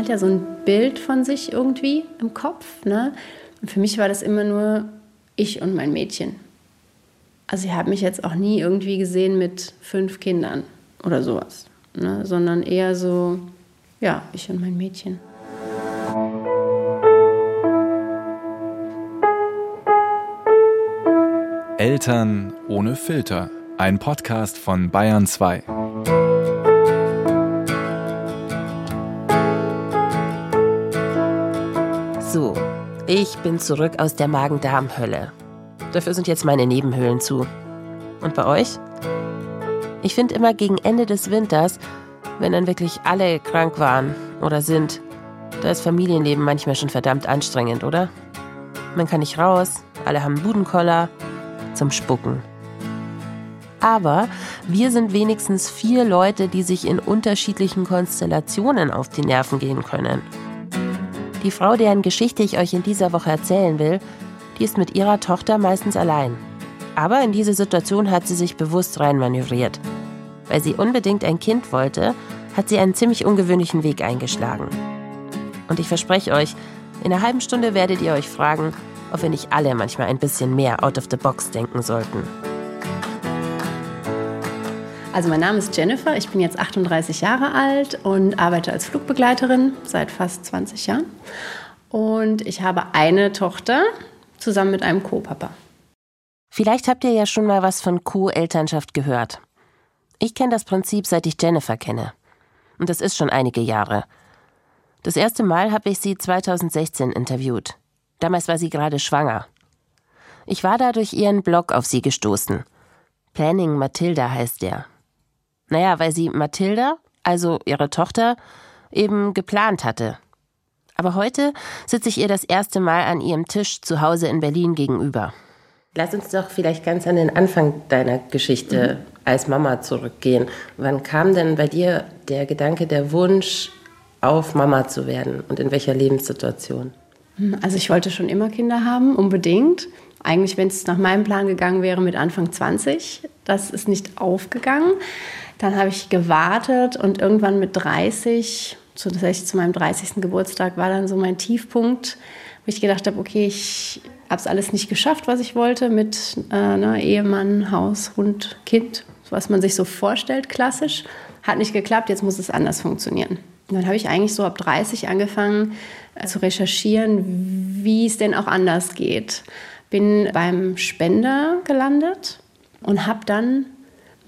hat ja so ein Bild von sich irgendwie im Kopf. Ne? Und für mich war das immer nur ich und mein Mädchen. Also ich habe mich jetzt auch nie irgendwie gesehen mit fünf Kindern oder sowas, ne? sondern eher so, ja, ich und mein Mädchen. Eltern ohne Filter. Ein Podcast von Bayern 2. ich bin zurück aus der Magen-Darm-Hölle. Dafür sind jetzt meine Nebenhöhlen zu. Und bei euch? Ich finde immer gegen Ende des Winters, wenn dann wirklich alle krank waren oder sind, da ist Familienleben manchmal schon verdammt anstrengend, oder? Man kann nicht raus, alle haben Budenkoller zum Spucken. Aber wir sind wenigstens vier Leute, die sich in unterschiedlichen Konstellationen auf die Nerven gehen können. Die Frau, deren Geschichte ich euch in dieser Woche erzählen will, die ist mit ihrer Tochter meistens allein. Aber in diese Situation hat sie sich bewusst reinmanövriert. Weil sie unbedingt ein Kind wollte, hat sie einen ziemlich ungewöhnlichen Weg eingeschlagen. Und ich verspreche euch, in einer halben Stunde werdet ihr euch fragen, ob wir nicht alle manchmal ein bisschen mehr out of the box denken sollten. Also mein Name ist Jennifer, ich bin jetzt 38 Jahre alt und arbeite als Flugbegleiterin seit fast 20 Jahren. Und ich habe eine Tochter zusammen mit einem Co-Papa. Vielleicht habt ihr ja schon mal was von Co-Elternschaft gehört. Ich kenne das Prinzip, seit ich Jennifer kenne. Und das ist schon einige Jahre. Das erste Mal habe ich sie 2016 interviewt. Damals war sie gerade schwanger. Ich war da durch ihren Blog auf sie gestoßen. Planning Matilda heißt der. Naja, weil sie Mathilda, also ihre Tochter, eben geplant hatte. Aber heute sitze ich ihr das erste Mal an ihrem Tisch zu Hause in Berlin gegenüber. Lass uns doch vielleicht ganz an den Anfang deiner Geschichte mhm. als Mama zurückgehen. Wann kam denn bei dir der Gedanke, der Wunsch, auf Mama zu werden und in welcher Lebenssituation? Also ich wollte schon immer Kinder haben, unbedingt. Eigentlich, wenn es nach meinem Plan gegangen wäre, mit Anfang 20. Das ist nicht aufgegangen. Dann habe ich gewartet und irgendwann mit 30, so das heißt zu meinem 30. Geburtstag, war dann so mein Tiefpunkt, wo ich gedacht habe, okay, ich habe es alles nicht geschafft, was ich wollte, mit äh, ne, Ehemann, Haus, Hund, Kind, was man sich so vorstellt, klassisch. Hat nicht geklappt, jetzt muss es anders funktionieren. Und dann habe ich eigentlich so ab 30 angefangen äh, zu recherchieren, wie es denn auch anders geht. Bin beim Spender gelandet und habe dann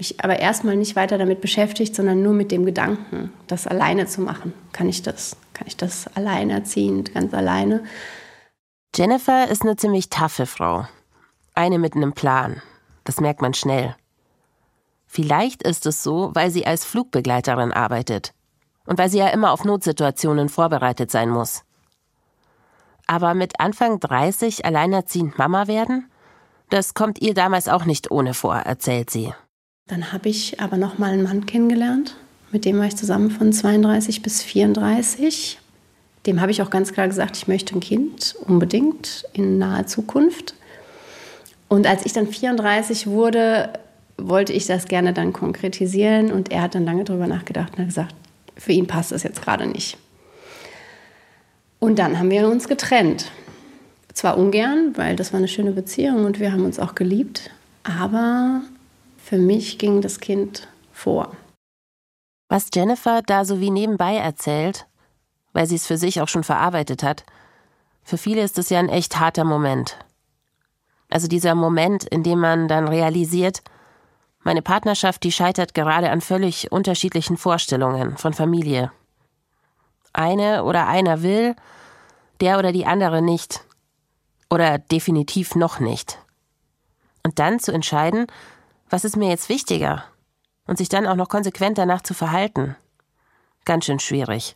mich aber erstmal nicht weiter damit beschäftigt, sondern nur mit dem Gedanken, das alleine zu machen. Kann ich das? Kann ich das alleinerziehend, ganz alleine? Jennifer ist eine ziemlich taffe Frau. Eine mit einem Plan. Das merkt man schnell. Vielleicht ist es so, weil sie als Flugbegleiterin arbeitet und weil sie ja immer auf Notsituationen vorbereitet sein muss. Aber mit Anfang 30 alleinerziehend Mama werden? Das kommt ihr damals auch nicht ohne vor, erzählt sie. Dann habe ich aber noch mal einen Mann kennengelernt, mit dem war ich zusammen von 32 bis 34. Dem habe ich auch ganz klar gesagt, ich möchte ein Kind unbedingt in naher Zukunft. Und als ich dann 34 wurde, wollte ich das gerne dann konkretisieren und er hat dann lange darüber nachgedacht und hat gesagt, für ihn passt das jetzt gerade nicht. Und dann haben wir uns getrennt. Zwar ungern, weil das war eine schöne Beziehung und wir haben uns auch geliebt, aber für mich ging das Kind vor. Was Jennifer da so wie nebenbei erzählt, weil sie es für sich auch schon verarbeitet hat, für viele ist es ja ein echt harter Moment. Also dieser Moment, in dem man dann realisiert, meine Partnerschaft, die scheitert gerade an völlig unterschiedlichen Vorstellungen von Familie. Eine oder einer will, der oder die andere nicht. Oder definitiv noch nicht. Und dann zu entscheiden, was ist mir jetzt wichtiger? Und sich dann auch noch konsequent danach zu verhalten. Ganz schön schwierig.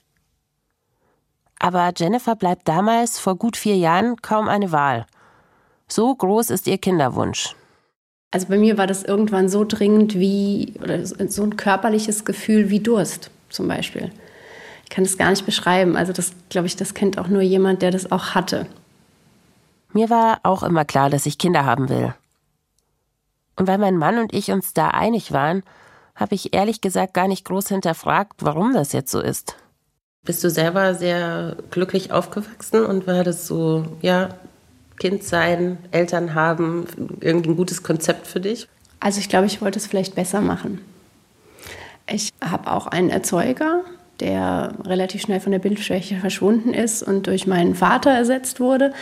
Aber Jennifer bleibt damals vor gut vier Jahren kaum eine Wahl. So groß ist ihr Kinderwunsch. Also bei mir war das irgendwann so dringend wie, oder so ein körperliches Gefühl wie Durst zum Beispiel. Ich kann das gar nicht beschreiben. Also das, glaube ich, das kennt auch nur jemand, der das auch hatte. Mir war auch immer klar, dass ich Kinder haben will. Und weil mein Mann und ich uns da einig waren, habe ich ehrlich gesagt gar nicht groß hinterfragt, warum das jetzt so ist. Bist du selber sehr glücklich aufgewachsen und war das so, ja, Kind sein, Eltern haben, irgendwie ein gutes Konzept für dich? Also ich glaube, ich wollte es vielleicht besser machen. Ich habe auch einen Erzeuger, der relativ schnell von der Bildschwäche verschwunden ist und durch meinen Vater ersetzt wurde.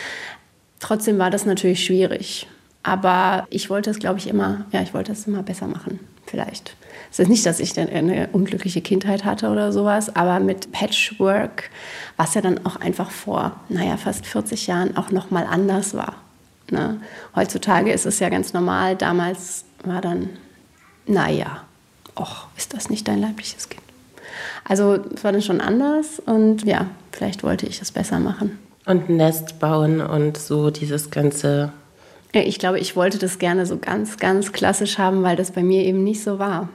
Trotzdem war das natürlich schwierig. Aber ich wollte es, glaube ich, immer, ja, ich wollte es immer besser machen, vielleicht. Es ist nicht, dass ich eine unglückliche Kindheit hatte oder sowas, aber mit Patchwork, was ja dann auch einfach vor, naja, fast 40 Jahren auch nochmal anders war. Ne? Heutzutage ist es ja ganz normal, damals war dann, naja, och, ist das nicht dein leibliches Kind? Also es war dann schon anders und ja, vielleicht wollte ich es besser machen. Und ein Nest bauen und so dieses ganze. Ich glaube, ich wollte das gerne so ganz, ganz klassisch haben, weil das bei mir eben nicht so war.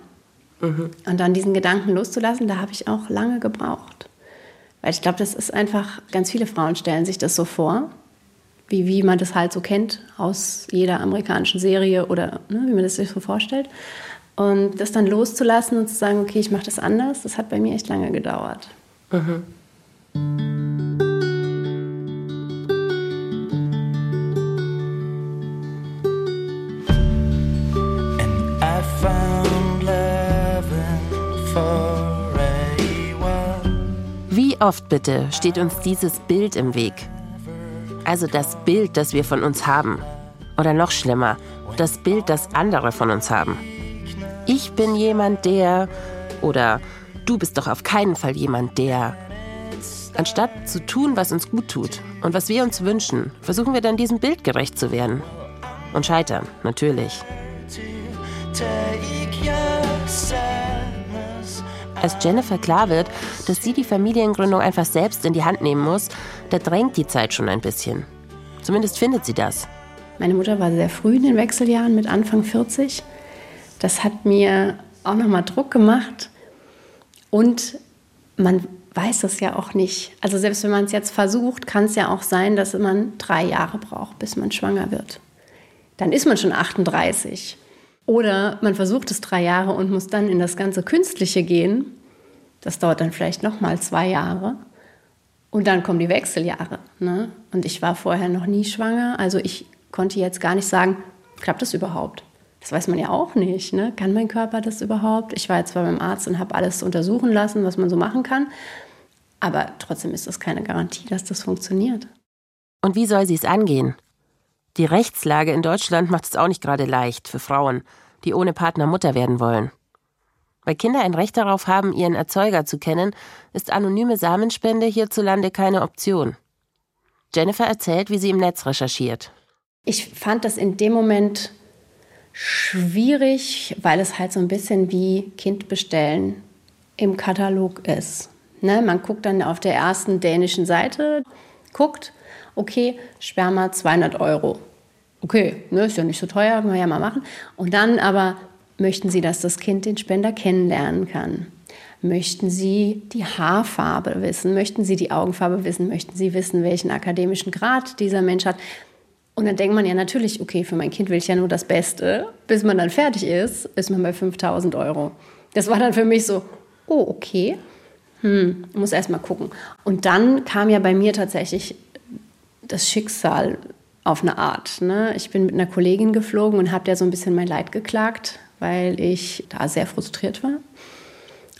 Mhm. Und dann diesen Gedanken loszulassen, da habe ich auch lange gebraucht. Weil ich glaube, das ist einfach, ganz viele Frauen stellen sich das so vor, wie, wie man das halt so kennt aus jeder amerikanischen Serie oder ne, wie man das sich so vorstellt. Und das dann loszulassen und zu sagen, okay, ich mache das anders, das hat bei mir echt lange gedauert. Mhm. Oft bitte steht uns dieses Bild im Weg? Also das Bild, das wir von uns haben. Oder noch schlimmer, das Bild, das andere von uns haben. Ich bin jemand, der... Oder du bist doch auf keinen Fall jemand, der... Anstatt zu tun, was uns gut tut und was wir uns wünschen, versuchen wir dann diesem Bild gerecht zu werden. Und scheitern, natürlich. Als Jennifer klar wird, dass sie die Familiengründung einfach selbst in die Hand nehmen muss, da drängt die Zeit schon ein bisschen. Zumindest findet sie das. Meine Mutter war sehr früh in den Wechseljahren mit Anfang 40. Das hat mir auch nochmal Druck gemacht. Und man weiß es ja auch nicht. Also selbst wenn man es jetzt versucht, kann es ja auch sein, dass man drei Jahre braucht, bis man schwanger wird. Dann ist man schon 38. Oder man versucht es drei Jahre und muss dann in das ganze Künstliche gehen. Das dauert dann vielleicht noch mal zwei Jahre. Und dann kommen die Wechseljahre. Ne? Und ich war vorher noch nie schwanger. Also ich konnte jetzt gar nicht sagen, klappt das überhaupt? Das weiß man ja auch nicht. Ne? Kann mein Körper das überhaupt? Ich war jetzt zwar beim Arzt und habe alles untersuchen lassen, was man so machen kann. Aber trotzdem ist das keine Garantie, dass das funktioniert. Und wie soll sie es angehen? Die Rechtslage in Deutschland macht es auch nicht gerade leicht für Frauen, die ohne Partner Mutter werden wollen. Weil Kinder ein Recht darauf haben, ihren Erzeuger zu kennen, ist anonyme Samenspende hierzulande keine Option. Jennifer erzählt, wie sie im Netz recherchiert. Ich fand das in dem Moment schwierig, weil es halt so ein bisschen wie Kind bestellen im Katalog ist. Ne, man guckt dann auf der ersten dänischen Seite, guckt, okay, Sperma 200 Euro. Okay, ne, ist ja nicht so teuer, können wir ja mal machen. Und dann aber möchten Sie, dass das Kind den Spender kennenlernen kann. Möchten Sie die Haarfarbe wissen? Möchten Sie die Augenfarbe wissen? Möchten Sie wissen, welchen akademischen Grad dieser Mensch hat? Und dann denkt man ja natürlich, okay, für mein Kind will ich ja nur das Beste. Bis man dann fertig ist, ist man bei 5000 Euro. Das war dann für mich so, oh, okay. Hm, muss erst mal gucken. Und dann kam ja bei mir tatsächlich das Schicksal auf eine Art. Ne? Ich bin mit einer Kollegin geflogen und habe der so ein bisschen mein Leid geklagt, weil ich da sehr frustriert war.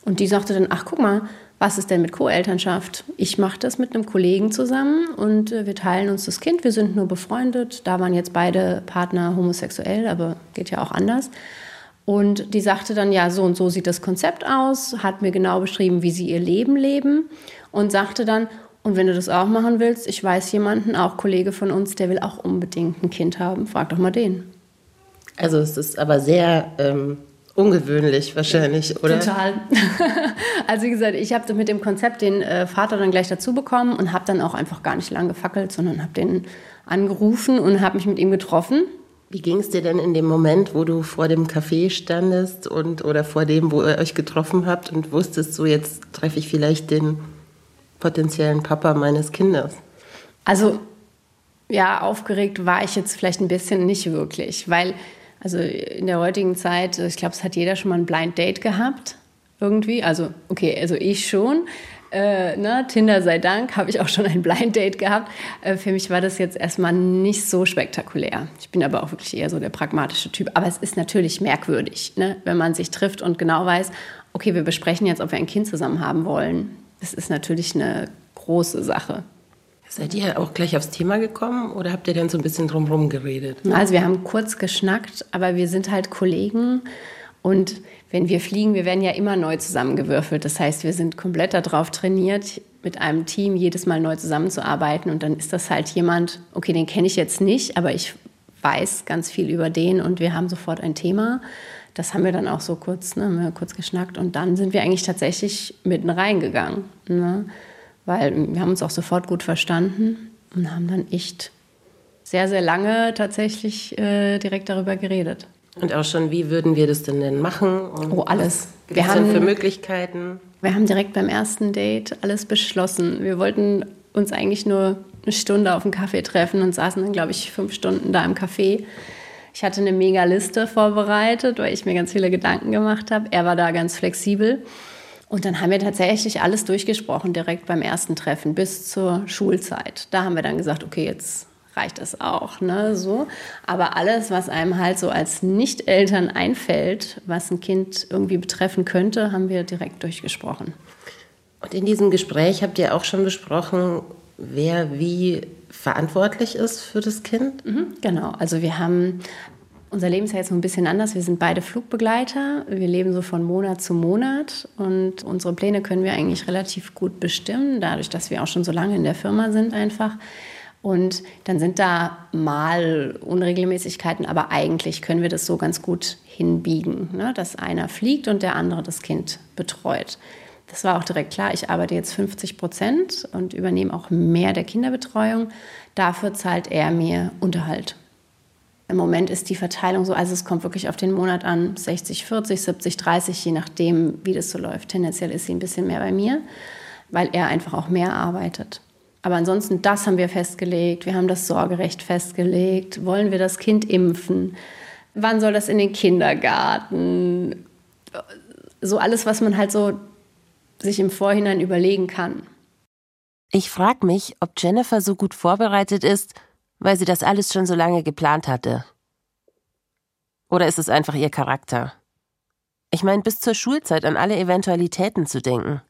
Und die sagte dann, ach guck mal, was ist denn mit Co-Elternschaft? Ich mache das mit einem Kollegen zusammen und äh, wir teilen uns das Kind. Wir sind nur befreundet. Da waren jetzt beide Partner homosexuell, aber geht ja auch anders. Und die sagte dann, ja, so und so sieht das Konzept aus, hat mir genau beschrieben, wie sie ihr Leben leben und sagte dann, und wenn du das auch machen willst, ich weiß jemanden, auch Kollege von uns, der will auch unbedingt ein Kind haben. Frag doch mal den. Also es ist aber sehr ähm, ungewöhnlich wahrscheinlich, oder? Total. also wie gesagt, ich habe mit dem Konzept den äh, Vater dann gleich dazu bekommen und habe dann auch einfach gar nicht lange gefackelt, sondern habe den angerufen und habe mich mit ihm getroffen. Wie ging es dir denn in dem Moment, wo du vor dem Café standest und oder vor dem, wo ihr euch getroffen habt und wusstest, so jetzt treffe ich vielleicht den potenziellen Papa meines Kindes? Also ja, aufgeregt war ich jetzt vielleicht ein bisschen nicht wirklich, weil also in der heutigen Zeit, ich glaube, es hat jeder schon mal ein Blind Date gehabt irgendwie. Also okay, also ich schon. Äh, ne, Tinder sei Dank, habe ich auch schon ein Blind Date gehabt. Äh, für mich war das jetzt erstmal nicht so spektakulär. Ich bin aber auch wirklich eher so der pragmatische Typ. Aber es ist natürlich merkwürdig, ne, wenn man sich trifft und genau weiß, okay, wir besprechen jetzt, ob wir ein Kind zusammen haben wollen. Das ist natürlich eine große Sache. Seid ihr auch gleich aufs Thema gekommen oder habt ihr dann so ein bisschen drumherum geredet? Also wir haben kurz geschnackt, aber wir sind halt Kollegen und wenn wir fliegen, wir werden ja immer neu zusammengewürfelt. Das heißt, wir sind komplett darauf trainiert, mit einem Team jedes Mal neu zusammenzuarbeiten und dann ist das halt jemand, okay, den kenne ich jetzt nicht, aber ich weiß ganz viel über den und wir haben sofort ein Thema. Das haben wir dann auch so kurz, ne, kurz geschnackt und dann sind wir eigentlich tatsächlich mitten reingegangen. Ne? weil wir haben uns auch sofort gut verstanden und haben dann echt sehr, sehr lange tatsächlich äh, direkt darüber geredet. Und auch schon, wie würden wir das denn denn machen? Und oh, alles. Was wir haben für Möglichkeiten. Wir haben direkt beim ersten Date alles beschlossen. Wir wollten uns eigentlich nur eine Stunde auf einen Kaffee treffen und saßen dann, glaube ich, fünf Stunden da im Café. Ich hatte eine mega Liste vorbereitet, weil ich mir ganz viele Gedanken gemacht habe. Er war da ganz flexibel. Und dann haben wir tatsächlich alles durchgesprochen, direkt beim ersten Treffen bis zur Schulzeit. Da haben wir dann gesagt, okay, jetzt reicht das auch, ne, so. Aber alles, was einem halt so als Nicht-Eltern einfällt, was ein Kind irgendwie betreffen könnte, haben wir direkt durchgesprochen. Und in diesem Gespräch habt ihr auch schon besprochen, wer wie verantwortlich ist für das Kind? Mhm, genau. Also wir haben unser Leben ist ja jetzt ein bisschen anders. Wir sind beide Flugbegleiter. Wir leben so von Monat zu Monat und unsere Pläne können wir eigentlich relativ gut bestimmen, dadurch, dass wir auch schon so lange in der Firma sind einfach. Und dann sind da mal Unregelmäßigkeiten, aber eigentlich können wir das so ganz gut hinbiegen, ne? dass einer fliegt und der andere das Kind betreut. Das war auch direkt klar. Ich arbeite jetzt 50 Prozent und übernehme auch mehr der Kinderbetreuung. Dafür zahlt er mir Unterhalt. Im Moment ist die Verteilung so, also es kommt wirklich auf den Monat an, 60, 40, 70, 30, je nachdem, wie das so läuft. Tendenziell ist sie ein bisschen mehr bei mir, weil er einfach auch mehr arbeitet. Aber ansonsten, das haben wir festgelegt. Wir haben das Sorgerecht festgelegt. Wollen wir das Kind impfen? Wann soll das in den Kindergarten? So alles, was man halt so sich im Vorhinein überlegen kann. Ich frage mich, ob Jennifer so gut vorbereitet ist, weil sie das alles schon so lange geplant hatte. Oder ist es einfach ihr Charakter? Ich meine, bis zur Schulzeit an alle Eventualitäten zu denken.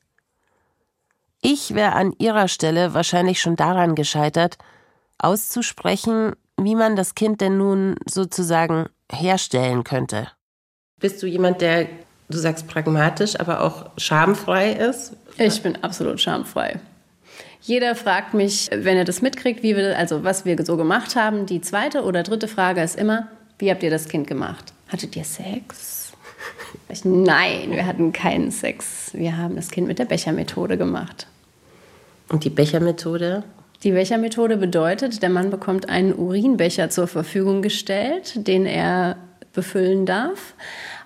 Ich wäre an ihrer Stelle wahrscheinlich schon daran gescheitert, auszusprechen, wie man das Kind denn nun sozusagen herstellen könnte. Bist du jemand, der, du sagst pragmatisch, aber auch schamfrei ist? Ich bin absolut schamfrei. Jeder fragt mich, wenn er das mitkriegt, wie wir, also was wir so gemacht haben. Die zweite oder dritte Frage ist immer, wie habt ihr das Kind gemacht? Hattet ihr Sex? Ich, nein, wir hatten keinen Sex. Wir haben das Kind mit der Bechermethode gemacht. Und die Bechermethode? Die Bechermethode bedeutet, der Mann bekommt einen Urinbecher zur Verfügung gestellt, den er befüllen darf.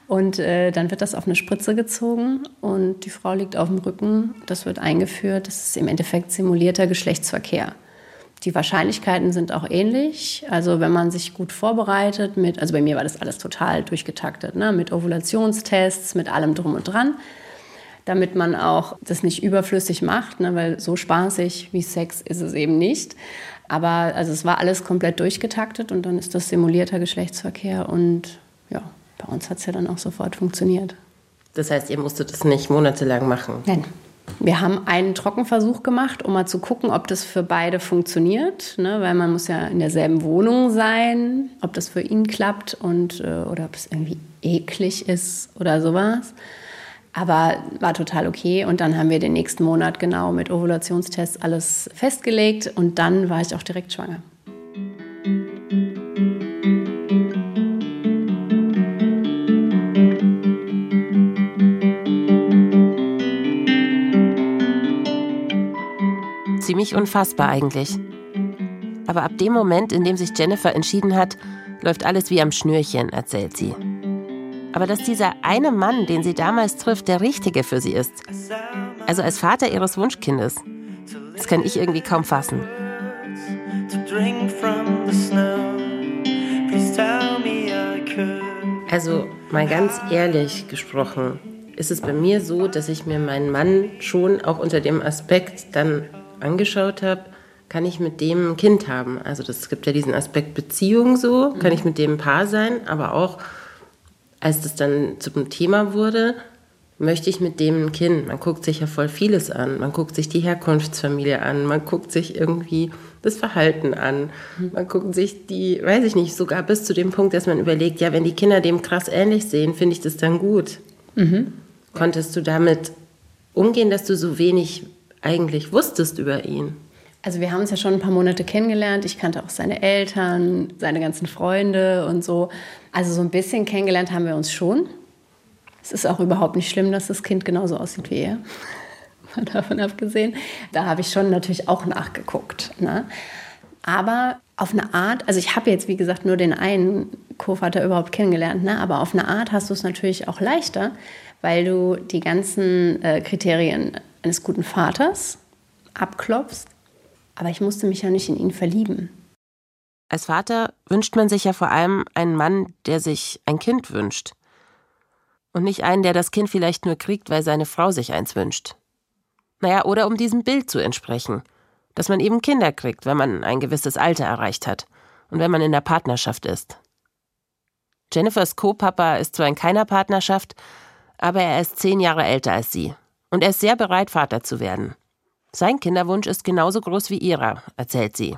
Und äh, dann wird das auf eine Spritze gezogen und die Frau liegt auf dem Rücken. Das wird eingeführt. Das ist im Endeffekt simulierter Geschlechtsverkehr. Die Wahrscheinlichkeiten sind auch ähnlich. Also wenn man sich gut vorbereitet mit, also bei mir war das alles total durchgetaktet, ne? mit Ovulationstests, mit allem drum und dran, damit man auch das nicht überflüssig macht, ne? weil so spaßig wie Sex ist es eben nicht. Aber also es war alles komplett durchgetaktet und dann ist das simulierter Geschlechtsverkehr und ja, bei uns hat es ja dann auch sofort funktioniert. Das heißt, ihr musstet es nicht monatelang machen? Nein. Wir haben einen Trockenversuch gemacht, um mal zu gucken, ob das für beide funktioniert, ne? weil man muss ja in derselben Wohnung sein, ob das für ihn klappt und äh, oder ob es irgendwie eklig ist oder sowas. Aber war total okay und dann haben wir den nächsten Monat genau mit Ovulationstests alles festgelegt und dann war ich auch direkt schwanger. Ziemlich unfassbar eigentlich. Aber ab dem Moment, in dem sich Jennifer entschieden hat, läuft alles wie am Schnürchen, erzählt sie. Aber dass dieser eine Mann, den sie damals trifft, der richtige für sie ist. Also als Vater ihres Wunschkindes. Das kann ich irgendwie kaum fassen. Also mal ganz ehrlich gesprochen, ist es bei mir so, dass ich mir meinen Mann schon auch unter dem Aspekt dann angeschaut habe, kann ich mit dem ein Kind haben? Also das gibt ja diesen Aspekt Beziehung so, kann ich mit dem ein Paar sein, aber auch als das dann zum Thema wurde, möchte ich mit dem ein Kind? Man guckt sich ja voll vieles an. Man guckt sich die Herkunftsfamilie an, man guckt sich irgendwie das Verhalten an, man guckt sich die, weiß ich nicht, sogar bis zu dem Punkt, dass man überlegt, ja, wenn die Kinder dem krass ähnlich sehen, finde ich das dann gut. Mhm. Konntest du damit umgehen, dass du so wenig eigentlich wusstest über ihn? Also wir haben uns ja schon ein paar Monate kennengelernt. Ich kannte auch seine Eltern, seine ganzen Freunde und so. Also so ein bisschen kennengelernt haben wir uns schon. Es ist auch überhaupt nicht schlimm, dass das Kind genauso aussieht wie er. Mal davon abgesehen. Da habe ich schon natürlich auch nachgeguckt. Ne? Aber auf eine Art, also ich habe jetzt wie gesagt nur den einen Co-Vater überhaupt kennengelernt, ne? aber auf eine Art hast du es natürlich auch leichter, weil du die ganzen äh, Kriterien eines guten Vaters abklopfst. Aber ich musste mich ja nicht in ihn verlieben. Als Vater wünscht man sich ja vor allem einen Mann, der sich ein Kind wünscht. Und nicht einen, der das Kind vielleicht nur kriegt, weil seine Frau sich eins wünscht. Naja, oder um diesem Bild zu entsprechen, dass man eben Kinder kriegt, wenn man ein gewisses Alter erreicht hat und wenn man in der Partnerschaft ist. Jennifers Co-Papa ist zwar in keiner Partnerschaft, aber er ist zehn Jahre älter als sie und er ist sehr bereit, Vater zu werden. Sein Kinderwunsch ist genauso groß wie ihrer, erzählt sie.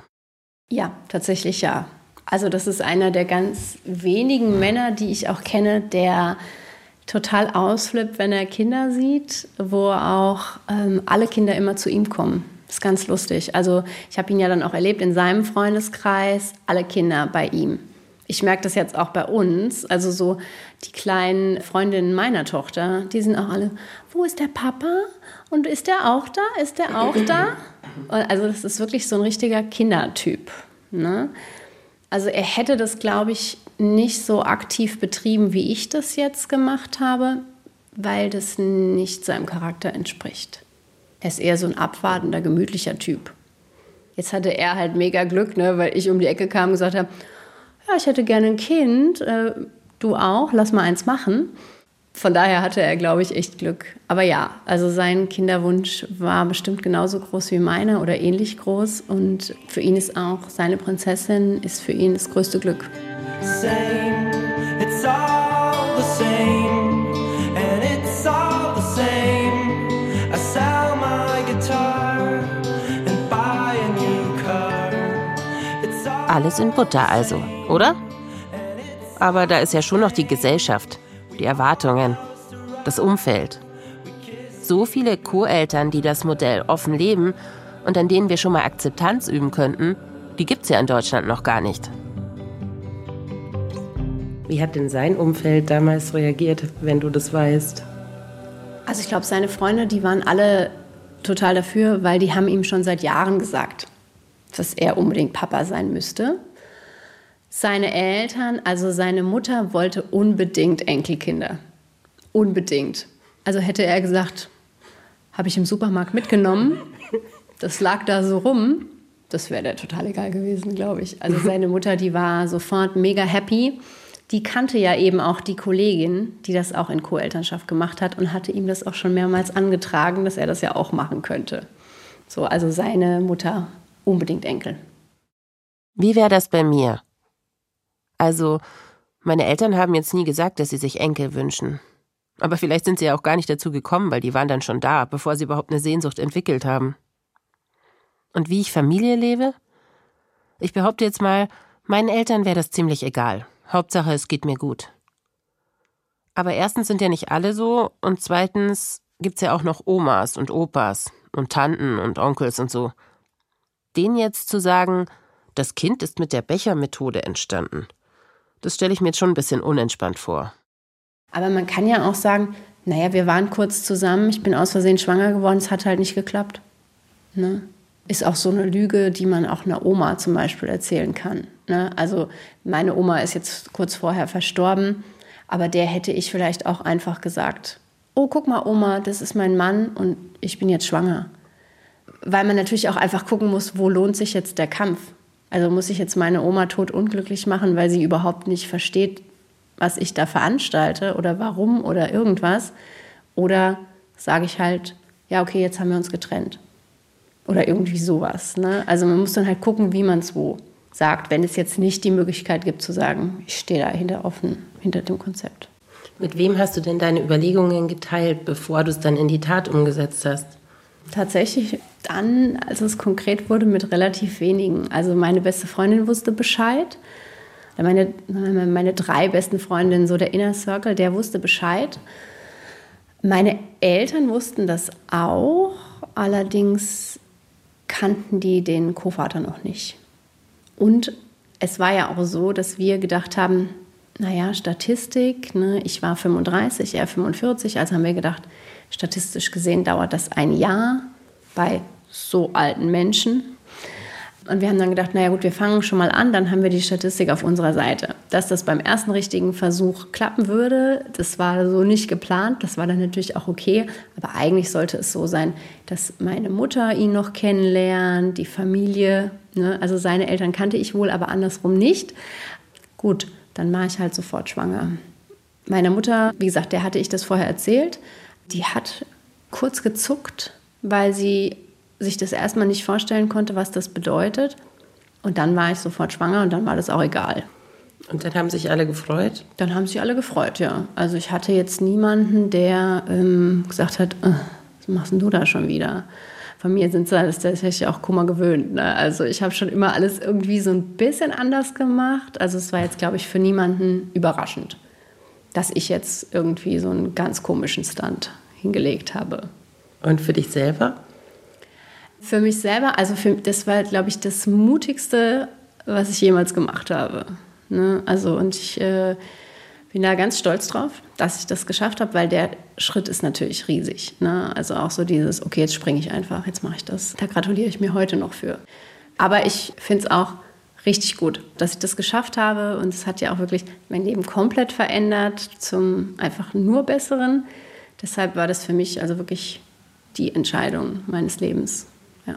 Ja, tatsächlich ja. Also das ist einer der ganz wenigen Männer, die ich auch kenne, der total ausflippt, wenn er Kinder sieht, wo auch ähm, alle Kinder immer zu ihm kommen. Das ist ganz lustig. Also ich habe ihn ja dann auch erlebt in seinem Freundeskreis, alle Kinder bei ihm. Ich merke das jetzt auch bei uns. Also so die kleinen Freundinnen meiner Tochter, die sind auch alle, wo ist der Papa? Und ist der auch da? Ist der auch da? Also das ist wirklich so ein richtiger Kindertyp. Ne? Also er hätte das, glaube ich, nicht so aktiv betrieben, wie ich das jetzt gemacht habe, weil das nicht seinem Charakter entspricht. Er ist eher so ein abwartender, gemütlicher Typ. Jetzt hatte er halt mega Glück, ne, weil ich um die Ecke kam und gesagt habe, ja, ich hätte gerne ein Kind, äh, du auch, lass mal eins machen. Von daher hatte er, glaube ich, echt Glück. Aber ja, also sein Kinderwunsch war bestimmt genauso groß wie meiner oder ähnlich groß. Und für ihn ist auch seine Prinzessin, ist für ihn das größte Glück. Same, it's all Alles in Butter also, oder? Aber da ist ja schon noch die Gesellschaft die Erwartungen, das Umfeld. So viele Co-Eltern, die das Modell offen leben und an denen wir schon mal Akzeptanz üben könnten, die gibt es ja in Deutschland noch gar nicht. Wie hat denn sein Umfeld damals reagiert, wenn du das weißt? Also ich glaube, seine Freunde, die waren alle total dafür, weil die haben ihm schon seit Jahren gesagt, dass er unbedingt Papa sein müsste. Seine Eltern, also seine Mutter, wollte unbedingt Enkelkinder. Unbedingt. Also hätte er gesagt, habe ich im Supermarkt mitgenommen, das lag da so rum, das wäre der total egal gewesen, glaube ich. Also seine Mutter, die war sofort mega happy. Die kannte ja eben auch die Kollegin, die das auch in Co-Elternschaft gemacht hat und hatte ihm das auch schon mehrmals angetragen, dass er das ja auch machen könnte. So, also seine Mutter unbedingt Enkel. Wie wäre das bei mir? Also, meine Eltern haben jetzt nie gesagt, dass sie sich Enkel wünschen. Aber vielleicht sind sie ja auch gar nicht dazu gekommen, weil die waren dann schon da, bevor sie überhaupt eine Sehnsucht entwickelt haben. Und wie ich Familie lebe? Ich behaupte jetzt mal, meinen Eltern wäre das ziemlich egal. Hauptsache, es geht mir gut. Aber erstens sind ja nicht alle so und zweitens gibt's ja auch noch Omas und Opas und Tanten und Onkels und so. Denen jetzt zu sagen, das Kind ist mit der Bechermethode entstanden. Das stelle ich mir jetzt schon ein bisschen unentspannt vor. Aber man kann ja auch sagen, naja, wir waren kurz zusammen, ich bin aus Versehen schwanger geworden, es hat halt nicht geklappt. Ne? Ist auch so eine Lüge, die man auch einer Oma zum Beispiel erzählen kann. Ne? Also meine Oma ist jetzt kurz vorher verstorben, aber der hätte ich vielleicht auch einfach gesagt, oh, guck mal, Oma, das ist mein Mann und ich bin jetzt schwanger. Weil man natürlich auch einfach gucken muss, wo lohnt sich jetzt der Kampf. Also muss ich jetzt meine Oma tot unglücklich machen, weil sie überhaupt nicht versteht, was ich da veranstalte oder warum oder irgendwas. Oder sage ich halt, ja, okay, jetzt haben wir uns getrennt. Oder irgendwie sowas. Ne? Also man muss dann halt gucken, wie man es wo sagt, wenn es jetzt nicht die Möglichkeit gibt zu sagen, ich stehe dahinter offen, hinter dem Konzept. Mit wem hast du denn deine Überlegungen geteilt, bevor du es dann in die Tat umgesetzt hast? Tatsächlich dann, als es konkret wurde, mit relativ wenigen. Also meine beste Freundin wusste Bescheid. Meine, meine drei besten Freundinnen, so der Inner Circle, der wusste Bescheid. Meine Eltern wussten das auch, allerdings kannten die den Co-Vater noch nicht. Und es war ja auch so, dass wir gedacht haben, naja, Statistik, ne, ich war 35, er 45, also haben wir gedacht, statistisch gesehen dauert das ein Jahr bei so alten Menschen. Und wir haben dann gedacht, naja gut, wir fangen schon mal an, dann haben wir die Statistik auf unserer Seite. Dass das beim ersten richtigen Versuch klappen würde, das war so nicht geplant, das war dann natürlich auch okay. Aber eigentlich sollte es so sein, dass meine Mutter ihn noch kennenlernt, die Familie, ne? also seine Eltern kannte ich wohl, aber andersrum nicht. Gut, dann war ich halt sofort schwanger. Meiner Mutter, wie gesagt, der hatte ich das vorher erzählt, die hat kurz gezuckt, weil sie sich das erstmal nicht vorstellen konnte, was das bedeutet. Und dann war ich sofort schwanger und dann war das auch egal. Und dann haben sich alle gefreut? Dann haben sich alle gefreut, ja. Also ich hatte jetzt niemanden, der ähm, gesagt hat, äh, was machst denn du da schon wieder? Von mir sind sie das tatsächlich auch Kummer gewöhnt. Ne? Also ich habe schon immer alles irgendwie so ein bisschen anders gemacht. Also es war jetzt, glaube ich, für niemanden überraschend, dass ich jetzt irgendwie so einen ganz komischen Stand hingelegt habe. Und für dich selber? Für mich selber, also für, das war, glaube ich, das Mutigste, was ich jemals gemacht habe. Ne? Also und ich äh, bin da ganz stolz drauf, dass ich das geschafft habe, weil der Schritt ist natürlich riesig. Ne? Also auch so dieses, okay, jetzt springe ich einfach, jetzt mache ich das. Da gratuliere ich mir heute noch für. Aber ich finde es auch richtig gut, dass ich das geschafft habe und es hat ja auch wirklich mein Leben komplett verändert zum einfach nur Besseren. Deshalb war das für mich also wirklich die Entscheidung meines Lebens. Ja.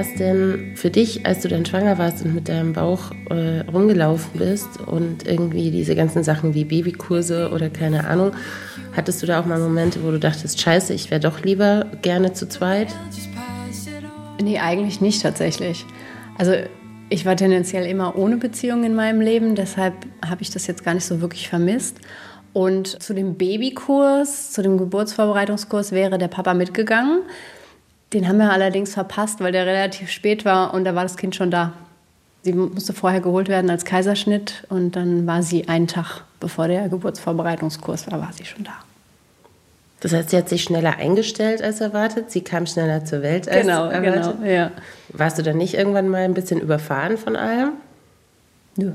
War es denn für dich, als du dann schwanger warst und mit deinem Bauch äh, rumgelaufen bist und irgendwie diese ganzen Sachen wie Babykurse oder keine Ahnung, hattest du da auch mal Momente, wo du dachtest, scheiße, ich wäre doch lieber gerne zu zweit? Nee, eigentlich nicht tatsächlich. Also ich war tendenziell immer ohne Beziehung in meinem Leben, deshalb habe ich das jetzt gar nicht so wirklich vermisst. Und zu dem Babykurs, zu dem Geburtsvorbereitungskurs wäre der Papa mitgegangen. Den haben wir allerdings verpasst, weil der relativ spät war und da war das Kind schon da. Sie musste vorher geholt werden als Kaiserschnitt und dann war sie einen Tag, bevor der Geburtsvorbereitungskurs war, war sie schon da. Das heißt, sie hat sich schneller eingestellt als erwartet, sie kam schneller zur Welt als genau, erwartet. Genau, ja. Warst du dann nicht irgendwann mal ein bisschen überfahren von allem? Nö.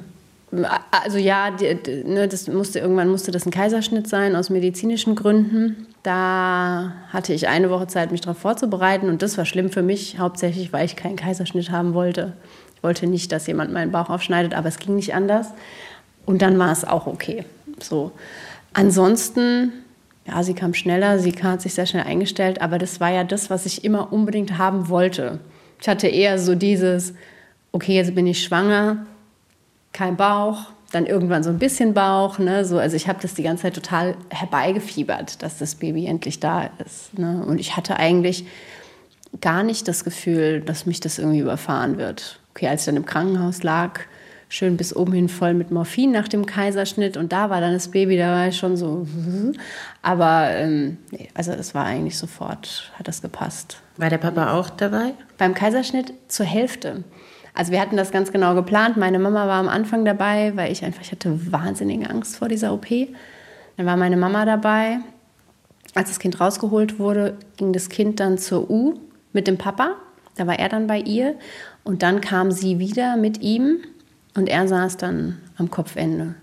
Also ja, die, die, ne, das musste, irgendwann musste das ein Kaiserschnitt sein aus medizinischen Gründen. Da hatte ich eine Woche Zeit, mich darauf vorzubereiten und das war schlimm für mich, hauptsächlich, weil ich keinen Kaiserschnitt haben wollte. Ich wollte nicht, dass jemand meinen Bauch aufschneidet, aber es ging nicht anders. Und dann war es auch okay. So. Ansonsten ja, sie kam schneller, sie hat sich sehr schnell eingestellt, aber das war ja das, was ich immer unbedingt haben wollte. Ich hatte eher so dieses, okay, jetzt bin ich schwanger, kein Bauch, dann irgendwann so ein bisschen Bauch. Ne? So, also ich habe das die ganze Zeit total herbeigefiebert, dass das Baby endlich da ist. Ne? Und ich hatte eigentlich gar nicht das Gefühl, dass mich das irgendwie überfahren wird. Okay, als ich dann im Krankenhaus lag, schön bis oben hin voll mit Morphin nach dem Kaiserschnitt und da war dann das Baby, da war ich schon so. Aber ähm, nee, also es war eigentlich sofort, hat das gepasst. War der Papa auch dabei? Beim Kaiserschnitt zur Hälfte. Also wir hatten das ganz genau geplant. Meine Mama war am Anfang dabei, weil ich einfach, ich hatte wahnsinnige Angst vor dieser OP. Dann war meine Mama dabei. Als das Kind rausgeholt wurde, ging das Kind dann zur U mit dem Papa. Da war er dann bei ihr. Und dann kam sie wieder mit ihm und er saß dann am Kopfende.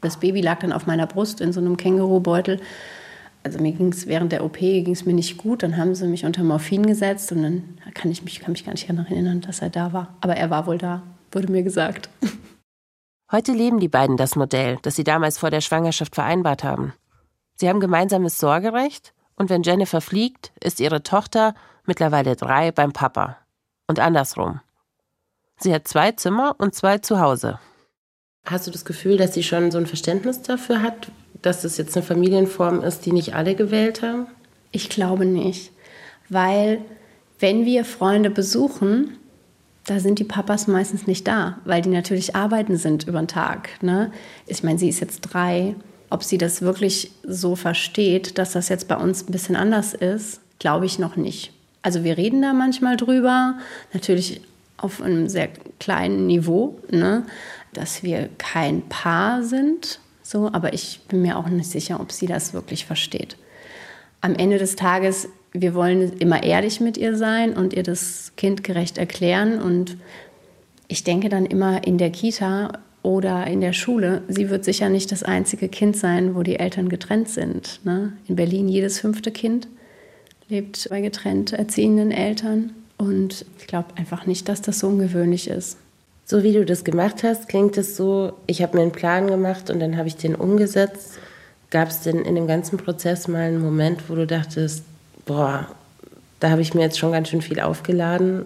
Das Baby lag dann auf meiner Brust in so einem Kängurubeutel. Also mir ging es während der OP ging's mir nicht gut. Dann haben sie mich unter Morphin gesetzt und dann kann ich mich, kann mich gar nicht daran erinnern, dass er da war. Aber er war wohl da, wurde mir gesagt. Heute leben die beiden das Modell, das sie damals vor der Schwangerschaft vereinbart haben. Sie haben gemeinsames Sorgerecht Und wenn Jennifer fliegt, ist ihre Tochter mittlerweile drei beim Papa. Und andersrum. Sie hat zwei Zimmer und zwei zu Hause. Hast du das Gefühl, dass sie schon so ein Verständnis dafür hat, dass das jetzt eine Familienform ist, die nicht alle gewählt haben? Ich glaube nicht. Weil, wenn wir Freunde besuchen, da sind die Papas meistens nicht da, weil die natürlich arbeiten sind über den Tag. Ne? Ich meine, sie ist jetzt drei. Ob sie das wirklich so versteht, dass das jetzt bei uns ein bisschen anders ist, glaube ich noch nicht. Also wir reden da manchmal drüber, natürlich auf einem sehr kleinen Niveau, ne? dass wir kein Paar sind, so, aber ich bin mir auch nicht sicher, ob sie das wirklich versteht. Am Ende des Tages wir wollen immer ehrlich mit ihr sein und ihr das kindgerecht erklären. Und ich denke dann immer in der Kita oder in der Schule, sie wird sicher nicht das einzige Kind sein, wo die Eltern getrennt sind. Ne? In Berlin jedes fünfte Kind lebt bei getrennt erziehenden Eltern. Und ich glaube einfach nicht, dass das so ungewöhnlich ist. So wie du das gemacht hast, klingt es so, ich habe mir einen Plan gemacht und dann habe ich den umgesetzt. Gab es denn in dem ganzen Prozess mal einen Moment, wo du dachtest, boah, da habe ich mir jetzt schon ganz schön viel aufgeladen?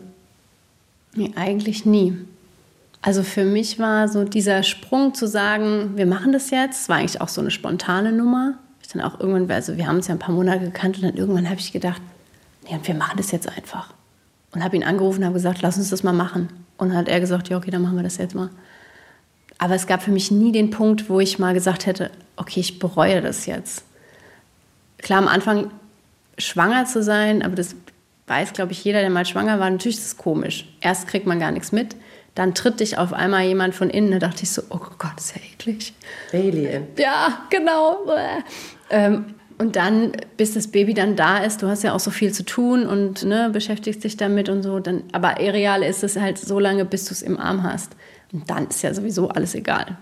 Nee, eigentlich nie. Also für mich war so dieser Sprung zu sagen, wir machen das jetzt, war eigentlich auch so eine spontane Nummer. Ich dann auch irgendwann, also wir haben uns ja ein paar Monate gekannt und dann irgendwann habe ich gedacht, nee, wir machen das jetzt einfach. Und habe ihn angerufen und habe gesagt, lass uns das mal machen. Und dann hat er gesagt, ja, okay, dann machen wir das jetzt mal. Aber es gab für mich nie den Punkt, wo ich mal gesagt hätte, okay, ich bereue das jetzt. Klar, am Anfang schwanger zu sein, aber das weiß, glaube ich, jeder, der mal schwanger war, natürlich ist es komisch. Erst kriegt man gar nichts mit, dann tritt dich auf einmal jemand von innen, da dachte ich so, oh Gott, ist ja eklig. Alien. Ja, genau. Ähm, und dann, bis das Baby dann da ist, du hast ja auch so viel zu tun und ne, beschäftigst dich damit und so. Dann, aber real ist es halt so lange, bis du es im Arm hast. Und dann ist ja sowieso alles egal.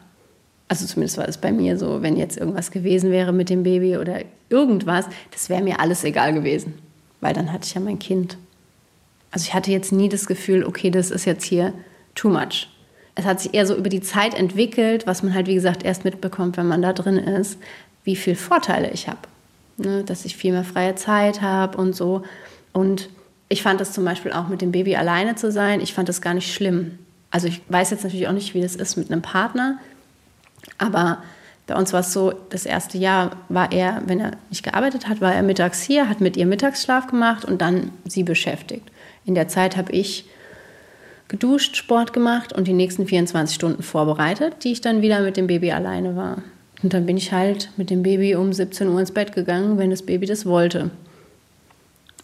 Also zumindest war es bei mir so, wenn jetzt irgendwas gewesen wäre mit dem Baby oder irgendwas, das wäre mir alles egal gewesen, weil dann hatte ich ja mein Kind. Also ich hatte jetzt nie das Gefühl, okay, das ist jetzt hier too much. Es hat sich eher so über die Zeit entwickelt, was man halt, wie gesagt, erst mitbekommt, wenn man da drin ist, wie viele Vorteile ich habe. Ne, dass ich viel mehr freie Zeit habe und so. Und ich fand das zum Beispiel auch mit dem Baby alleine zu sein, ich fand das gar nicht schlimm. Also ich weiß jetzt natürlich auch nicht, wie das ist mit einem Partner, aber bei uns war es so, das erste Jahr war er, wenn er nicht gearbeitet hat, war er mittags hier, hat mit ihr Mittagsschlaf gemacht und dann sie beschäftigt. In der Zeit habe ich geduscht, Sport gemacht und die nächsten 24 Stunden vorbereitet, die ich dann wieder mit dem Baby alleine war. Und dann bin ich halt mit dem Baby um 17 Uhr ins Bett gegangen, wenn das Baby das wollte.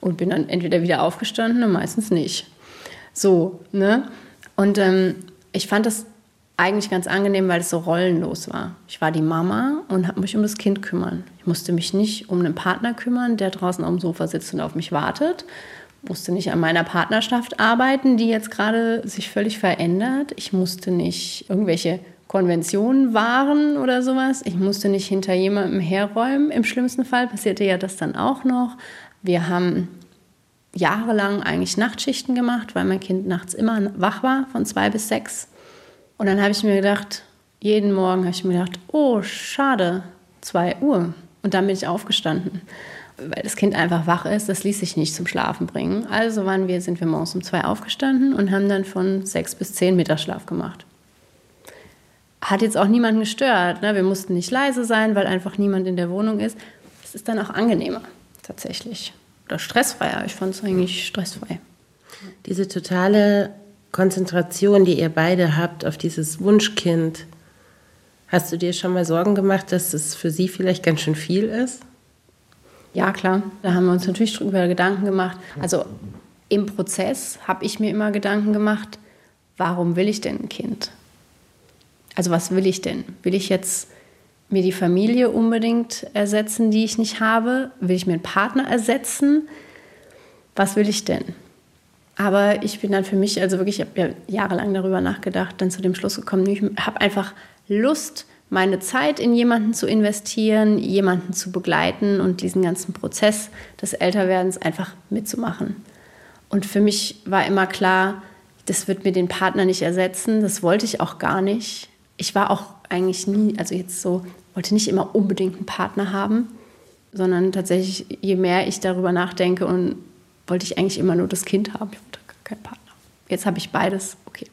Und bin dann entweder wieder aufgestanden und meistens nicht. So, ne? Und ähm, ich fand das eigentlich ganz angenehm, weil es so rollenlos war. Ich war die Mama und habe mich um das Kind kümmern. Ich musste mich nicht um einen Partner kümmern, der draußen auf dem Sofa sitzt und auf mich wartet. Musste nicht an meiner Partnerschaft arbeiten, die jetzt gerade sich völlig verändert. Ich musste nicht irgendwelche Konventionen wahren oder sowas. Ich musste nicht hinter jemandem herräumen. Im schlimmsten Fall passierte ja das dann auch noch. Wir haben jahrelang eigentlich Nachtschichten gemacht, weil mein Kind nachts immer wach war, von zwei bis sechs. Und dann habe ich mir gedacht, jeden Morgen habe ich mir gedacht, oh, schade, 2 Uhr. Und dann bin ich aufgestanden, weil das Kind einfach wach ist, das ließ sich nicht zum Schlafen bringen. Also waren wir, sind wir morgens um zwei aufgestanden und haben dann von sechs bis zehn Mittagsschlaf gemacht. Hat jetzt auch niemanden gestört. Ne? Wir mussten nicht leise sein, weil einfach niemand in der Wohnung ist. Es ist dann auch angenehmer, tatsächlich. Oder stressfreier. Ich fand es eigentlich stressfrei. Diese totale Konzentration, die ihr beide habt auf dieses Wunschkind, hast du dir schon mal Sorgen gemacht, dass es für sie vielleicht ganz schön viel ist? Ja, klar. Da haben wir uns natürlich darüber Gedanken gemacht. Also im Prozess habe ich mir immer Gedanken gemacht, warum will ich denn ein Kind? Also was will ich denn? Will ich jetzt mir die Familie unbedingt ersetzen, die ich nicht habe? Will ich mir einen Partner ersetzen? Was will ich denn? Aber ich bin dann für mich, also wirklich, ich habe ja jahrelang darüber nachgedacht, dann zu dem Schluss gekommen, ich habe einfach Lust, meine Zeit in jemanden zu investieren, jemanden zu begleiten und diesen ganzen Prozess des Älterwerdens einfach mitzumachen. Und für mich war immer klar, das wird mir den Partner nicht ersetzen, das wollte ich auch gar nicht. Ich war auch eigentlich nie, also jetzt so, wollte nicht immer unbedingt einen Partner haben. sondern tatsächlich, je mehr ich darüber nachdenke und wollte ich eigentlich immer nur das Kind haben. Ich wollte gar keinen Partner. Jetzt habe ich beides. Okay.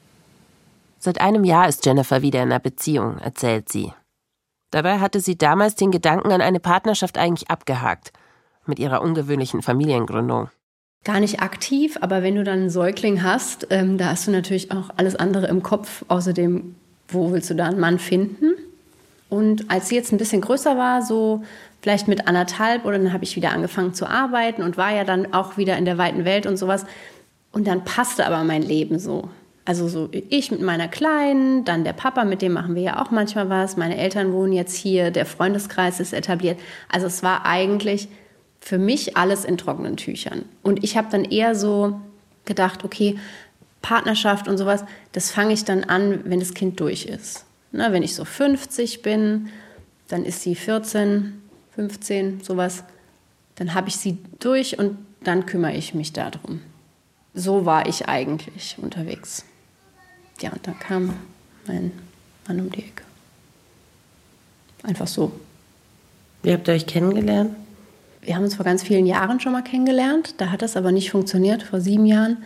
Seit einem Jahr ist Jennifer wieder in einer Beziehung, erzählt sie. Dabei hatte sie damals den Gedanken an eine Partnerschaft eigentlich abgehakt. Mit ihrer ungewöhnlichen Familiengründung. Gar nicht aktiv, aber wenn du dann einen Säugling hast, ähm, da hast du natürlich auch alles andere im Kopf. Außerdem, wo willst du da einen Mann finden? Und als sie jetzt ein bisschen größer war, so vielleicht mit anderthalb, oder dann habe ich wieder angefangen zu arbeiten und war ja dann auch wieder in der weiten Welt und sowas. Und dann passte aber mein Leben so. Also so ich mit meiner Kleinen, dann der Papa, mit dem machen wir ja auch manchmal was. Meine Eltern wohnen jetzt hier, der Freundeskreis ist etabliert. Also es war eigentlich für mich alles in trockenen Tüchern. Und ich habe dann eher so gedacht, okay, Partnerschaft und sowas, das fange ich dann an, wenn das Kind durch ist. Na, wenn ich so 50 bin, dann ist sie 14, 15, sowas. Dann habe ich sie durch und dann kümmere ich mich darum. So war ich eigentlich unterwegs. Ja, und da kam mein Mann um die Ecke. Einfach so. Wie habt ihr euch kennengelernt? Wir haben uns vor ganz vielen Jahren schon mal kennengelernt. Da hat das aber nicht funktioniert, vor sieben Jahren.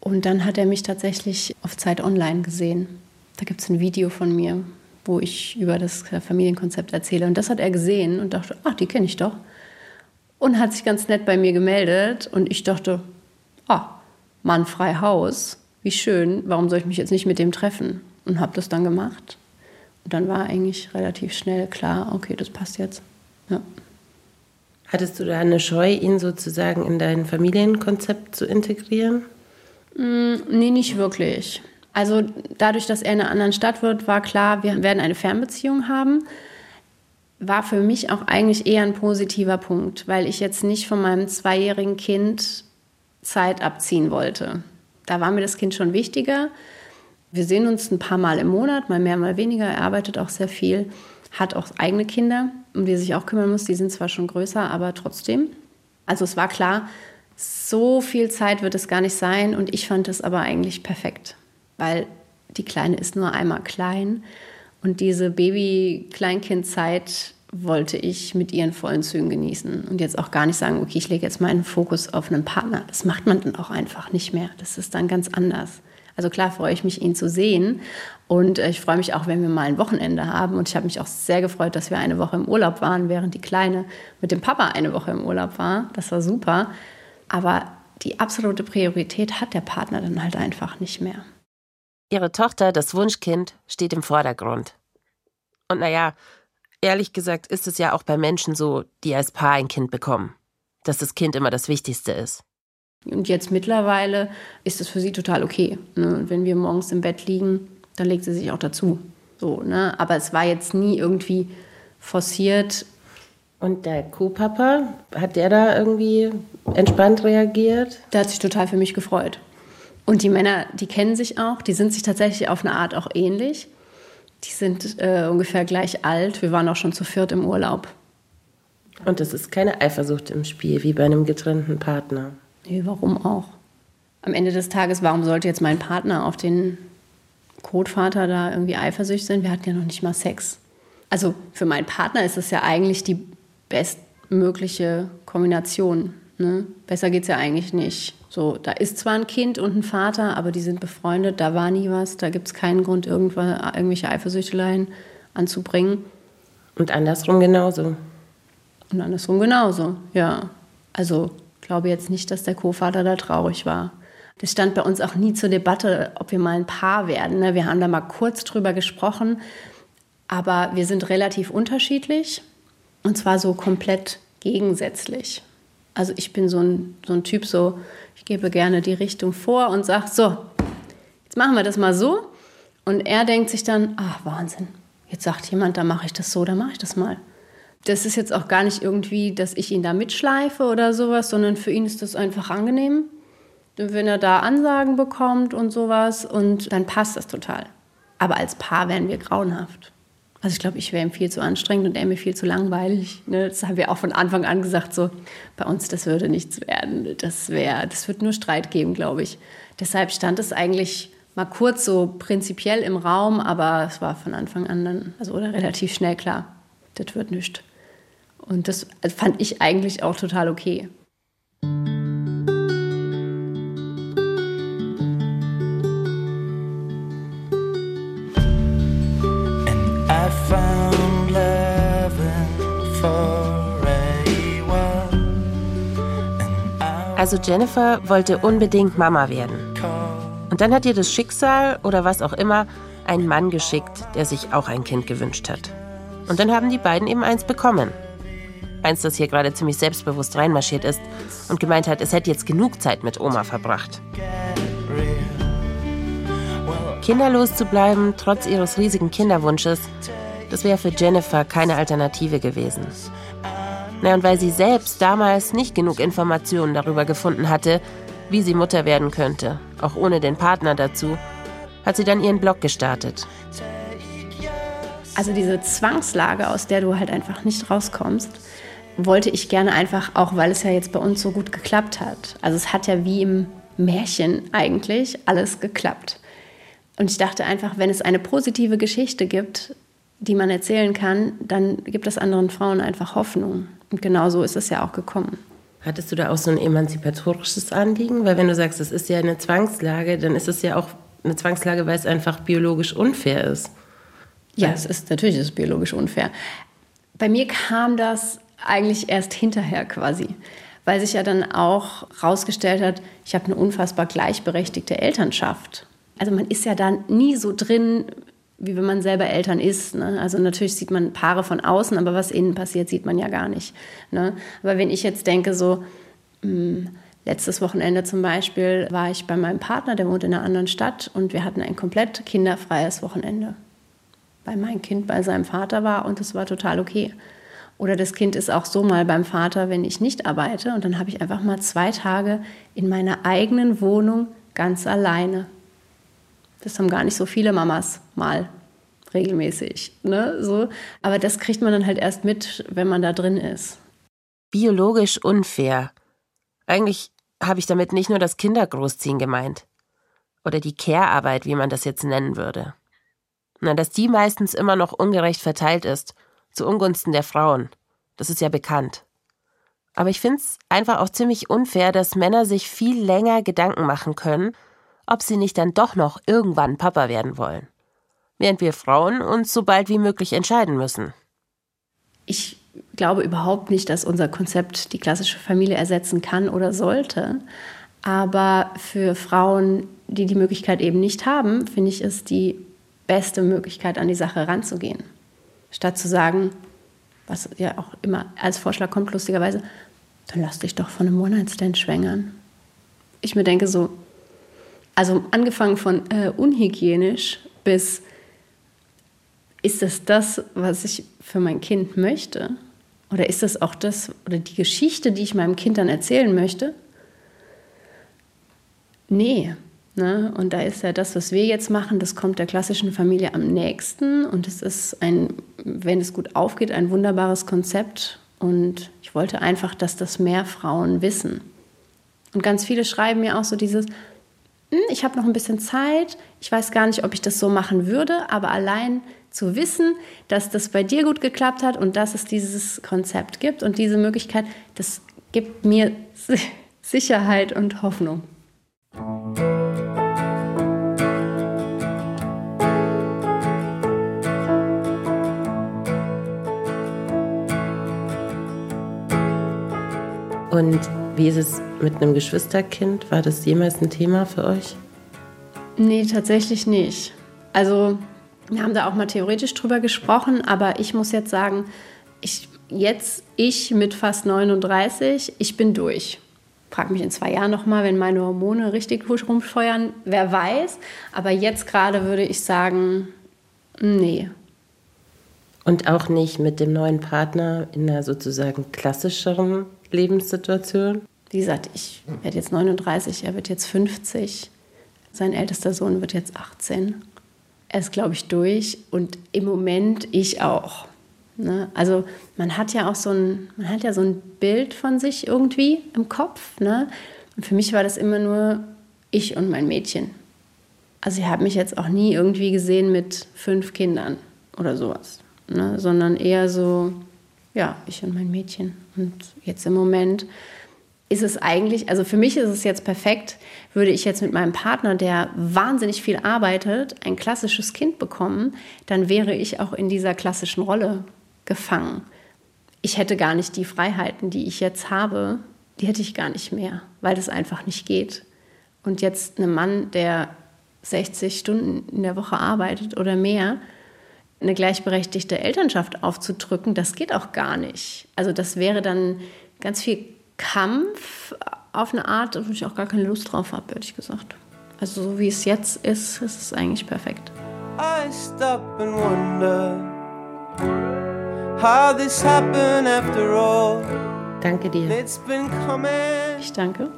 Und dann hat er mich tatsächlich auf Zeit Online gesehen. Da gibt es ein Video von mir, wo ich über das Familienkonzept erzähle. Und das hat er gesehen und dachte, ach, die kenne ich doch. Und hat sich ganz nett bei mir gemeldet. Und ich dachte, ah, Mann frei Haus, wie schön, warum soll ich mich jetzt nicht mit dem treffen? Und habe das dann gemacht. Und dann war eigentlich relativ schnell klar, okay, das passt jetzt. Ja. Hattest du da eine Scheu, ihn sozusagen in dein Familienkonzept zu integrieren? Mm, nee, nicht wirklich. Also dadurch, dass er in einer anderen Stadt wird, war klar, wir werden eine Fernbeziehung haben. War für mich auch eigentlich eher ein positiver Punkt, weil ich jetzt nicht von meinem zweijährigen Kind Zeit abziehen wollte. Da war mir das Kind schon wichtiger. Wir sehen uns ein paar Mal im Monat, mal mehr, mal weniger. Er arbeitet auch sehr viel, hat auch eigene Kinder um die sich auch kümmern muss. Die sind zwar schon größer, aber trotzdem. Also es war klar, so viel Zeit wird es gar nicht sein und ich fand es aber eigentlich perfekt, weil die Kleine ist nur einmal klein und diese Baby-Kleinkind-Zeit wollte ich mit ihren vollen Zügen genießen und jetzt auch gar nicht sagen, okay, ich lege jetzt meinen Fokus auf einen Partner. Das macht man dann auch einfach nicht mehr. Das ist dann ganz anders. Also klar freue ich mich, ihn zu sehen. Und äh, ich freue mich auch, wenn wir mal ein Wochenende haben. Und ich habe mich auch sehr gefreut, dass wir eine Woche im Urlaub waren, während die Kleine mit dem Papa eine Woche im Urlaub war. Das war super. Aber die absolute Priorität hat der Partner dann halt einfach nicht mehr. Ihre Tochter, das Wunschkind, steht im Vordergrund. Und naja, ehrlich gesagt ist es ja auch bei Menschen so, die als Paar ein Kind bekommen, dass das Kind immer das Wichtigste ist. Und jetzt mittlerweile ist es für sie total okay. Ne? wenn wir morgens im Bett liegen, dann legt sie sich auch dazu. So, ne? Aber es war jetzt nie irgendwie forciert. Und der Co-Papa, hat der da irgendwie entspannt reagiert? Der hat sich total für mich gefreut. Und die Männer, die kennen sich auch, die sind sich tatsächlich auf eine Art auch ähnlich. Die sind äh, ungefähr gleich alt. Wir waren auch schon zu viert im Urlaub. Und es ist keine Eifersucht im Spiel, wie bei einem getrennten Partner. Nee, warum auch? Am Ende des Tages, warum sollte jetzt mein Partner auf den Kotvater da irgendwie eifersüchtig sein? Wir hatten ja noch nicht mal Sex. Also für meinen Partner ist das ja eigentlich die bestmögliche Kombination. Ne? Besser geht es ja eigentlich nicht. So, da ist zwar ein Kind und ein Vater, aber die sind befreundet, da war nie was, da gibt es keinen Grund, irgendwelche Eifersüchteleien anzubringen. Und andersrum genauso. Und andersrum genauso, ja. Also glaube jetzt nicht, dass der Co-Vater da traurig war. Das stand bei uns auch nie zur Debatte, ob wir mal ein Paar werden. Ne? Wir haben da mal kurz drüber gesprochen, aber wir sind relativ unterschiedlich und zwar so komplett gegensätzlich. Also ich bin so ein, so ein Typ, so ich gebe gerne die Richtung vor und sage, so, jetzt machen wir das mal so. Und er denkt sich dann, ach Wahnsinn, jetzt sagt jemand, da mache ich das so, da mache ich das mal das ist jetzt auch gar nicht irgendwie, dass ich ihn da mitschleife oder sowas, sondern für ihn ist das einfach angenehm. Wenn er da Ansagen bekommt und sowas, und dann passt das total. Aber als Paar wären wir grauenhaft. Also ich glaube, ich wäre ihm viel zu anstrengend und er mir viel zu langweilig. Ne? Das haben wir auch von Anfang an gesagt, so bei uns, das würde nichts werden. Das wäre, das wird nur Streit geben, glaube ich. Deshalb stand es eigentlich mal kurz so prinzipiell im Raum, aber es war von Anfang an dann, also oder relativ schnell klar, das wird nichts. Und das fand ich eigentlich auch total okay. Also Jennifer wollte unbedingt Mama werden. Und dann hat ihr das Schicksal oder was auch immer einen Mann geschickt, der sich auch ein Kind gewünscht hat. Und dann haben die beiden eben eins bekommen. Eins, das hier gerade ziemlich selbstbewusst reinmarschiert ist und gemeint hat, es hätte jetzt genug Zeit mit Oma verbracht. Kinderlos zu bleiben, trotz ihres riesigen Kinderwunsches, das wäre für Jennifer keine Alternative gewesen. Na, und weil sie selbst damals nicht genug Informationen darüber gefunden hatte, wie sie Mutter werden könnte, auch ohne den Partner dazu, hat sie dann ihren Blog gestartet. Also diese Zwangslage, aus der du halt einfach nicht rauskommst, wollte ich gerne einfach, auch weil es ja jetzt bei uns so gut geklappt hat. Also es hat ja wie im Märchen eigentlich alles geklappt. Und ich dachte einfach, wenn es eine positive Geschichte gibt, die man erzählen kann, dann gibt es anderen Frauen einfach Hoffnung. Und genau so ist es ja auch gekommen. Hattest du da auch so ein emanzipatorisches Anliegen? Weil wenn du sagst, es ist ja eine Zwangslage, dann ist es ja auch eine Zwangslage, weil es einfach biologisch unfair ist. Ja, es ist natürlich ist es biologisch unfair. Bei mir kam das eigentlich erst hinterher quasi, weil sich ja dann auch herausgestellt hat, ich habe eine unfassbar gleichberechtigte Elternschaft. Also man ist ja dann nie so drin, wie wenn man selber Eltern ist. Ne? Also natürlich sieht man Paare von außen, aber was innen passiert, sieht man ja gar nicht. Ne? Aber wenn ich jetzt denke, so mh, hm, letztes Wochenende zum Beispiel war ich bei meinem Partner, der wohnt in einer anderen Stadt und wir hatten ein komplett kinderfreies Wochenende. Weil mein Kind bei seinem Vater war und es war total okay. Oder das Kind ist auch so mal beim Vater, wenn ich nicht arbeite und dann habe ich einfach mal zwei Tage in meiner eigenen Wohnung ganz alleine das haben gar nicht so viele Mamas mal regelmäßig. Ne? So. Aber das kriegt man dann halt erst mit, wenn man da drin ist. Biologisch unfair. Eigentlich habe ich damit nicht nur das Kindergroßziehen gemeint. Oder die Care-Arbeit, wie man das jetzt nennen würde. Na, dass die meistens immer noch ungerecht verteilt ist, zu Ungunsten der Frauen. Das ist ja bekannt. Aber ich finde es einfach auch ziemlich unfair, dass Männer sich viel länger Gedanken machen können, ob sie nicht dann doch noch irgendwann Papa werden wollen. Während wir Frauen uns so bald wie möglich entscheiden müssen. Ich glaube überhaupt nicht, dass unser Konzept die klassische Familie ersetzen kann oder sollte. Aber für Frauen, die die Möglichkeit eben nicht haben, finde ich es die beste Möglichkeit, an die Sache ranzugehen. Statt zu sagen, was ja auch immer als Vorschlag kommt, lustigerweise, dann lass dich doch von einem One-Night-Stand schwängern. Ich mir denke so, also angefangen von äh, unhygienisch bis ist das das, was ich für mein Kind möchte? Oder ist das auch das oder die Geschichte, die ich meinem Kind dann erzählen möchte? Nee. Ne? Und da ist ja das, was wir jetzt machen, das kommt der klassischen Familie am nächsten. Und es ist ein, wenn es gut aufgeht, ein wunderbares Konzept. Und ich wollte einfach, dass das mehr Frauen wissen. Und ganz viele schreiben mir auch so dieses, ich habe noch ein bisschen Zeit, ich weiß gar nicht, ob ich das so machen würde, aber allein zu wissen, dass das bei dir gut geklappt hat und dass es dieses Konzept gibt und diese Möglichkeit, das gibt mir Sicherheit und Hoffnung. Und wie ist es mit einem Geschwisterkind? War das jemals ein Thema für euch? Nee, tatsächlich nicht. Also, wir haben da auch mal theoretisch drüber gesprochen, aber ich muss jetzt sagen, ich, jetzt, ich mit fast 39, ich bin durch. Frag mich in zwei Jahren nochmal, wenn meine Hormone richtig rumfeuern, wer weiß. Aber jetzt gerade würde ich sagen, nee. Und auch nicht mit dem neuen Partner in einer sozusagen klassischeren Lebenssituation? Wie gesagt, ich werde jetzt 39, er wird jetzt 50. Sein ältester Sohn wird jetzt 18. Er ist, glaube ich, durch und im Moment ich auch. Ne? Also man hat ja auch so ein, man hat ja so ein Bild von sich irgendwie im Kopf. Ne? Und für mich war das immer nur ich und mein Mädchen. Also ich habe mich jetzt auch nie irgendwie gesehen mit fünf Kindern oder sowas, ne? sondern eher so Ja, ich und mein Mädchen. Und jetzt im Moment ist es eigentlich, also für mich ist es jetzt perfekt, würde ich jetzt mit meinem Partner, der wahnsinnig viel arbeitet, ein klassisches Kind bekommen, dann wäre ich auch in dieser klassischen Rolle gefangen. Ich hätte gar nicht die Freiheiten, die ich jetzt habe, die hätte ich gar nicht mehr, weil das einfach nicht geht. Und jetzt ein Mann, der 60 Stunden in der Woche arbeitet oder mehr, eine gleichberechtigte Elternschaft aufzudrücken, das geht auch gar nicht. Also das wäre dann ganz viel Kampf auf eine Art, wo ich auch gar keine Lust drauf habe, ehrlich gesagt. Also so wie es jetzt ist, ist es eigentlich perfekt. I stop and wonder how this happened after all. Danke dir. Ich danke.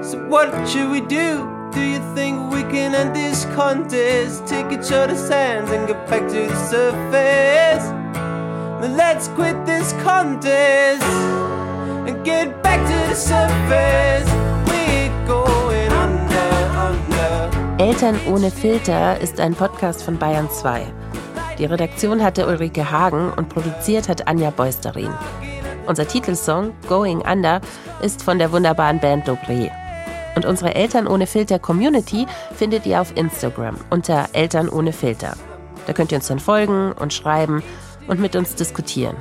So what should we do? Do you think we can end this contest? Take each other's hands and get back to the surface. Let's quit this contest and get back to the surface. We're going under, under. Eltern ohne Filter ist ein Podcast von Bayern 2. Die Redaktion hatte Ulrike Hagen und produziert hat Anja Beusterin. Unser Titelsong Going Under ist von der wunderbaren Band Dobré. Und unsere Eltern ohne Filter Community findet ihr auf Instagram unter Eltern ohne Filter. Da könnt ihr uns dann folgen und schreiben und mit uns diskutieren.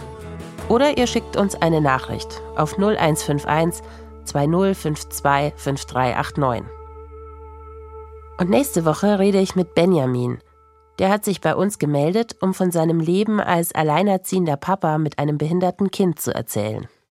Oder ihr schickt uns eine Nachricht auf 0151 2052 5389. Und nächste Woche rede ich mit Benjamin. Der hat sich bei uns gemeldet, um von seinem Leben als alleinerziehender Papa mit einem behinderten Kind zu erzählen.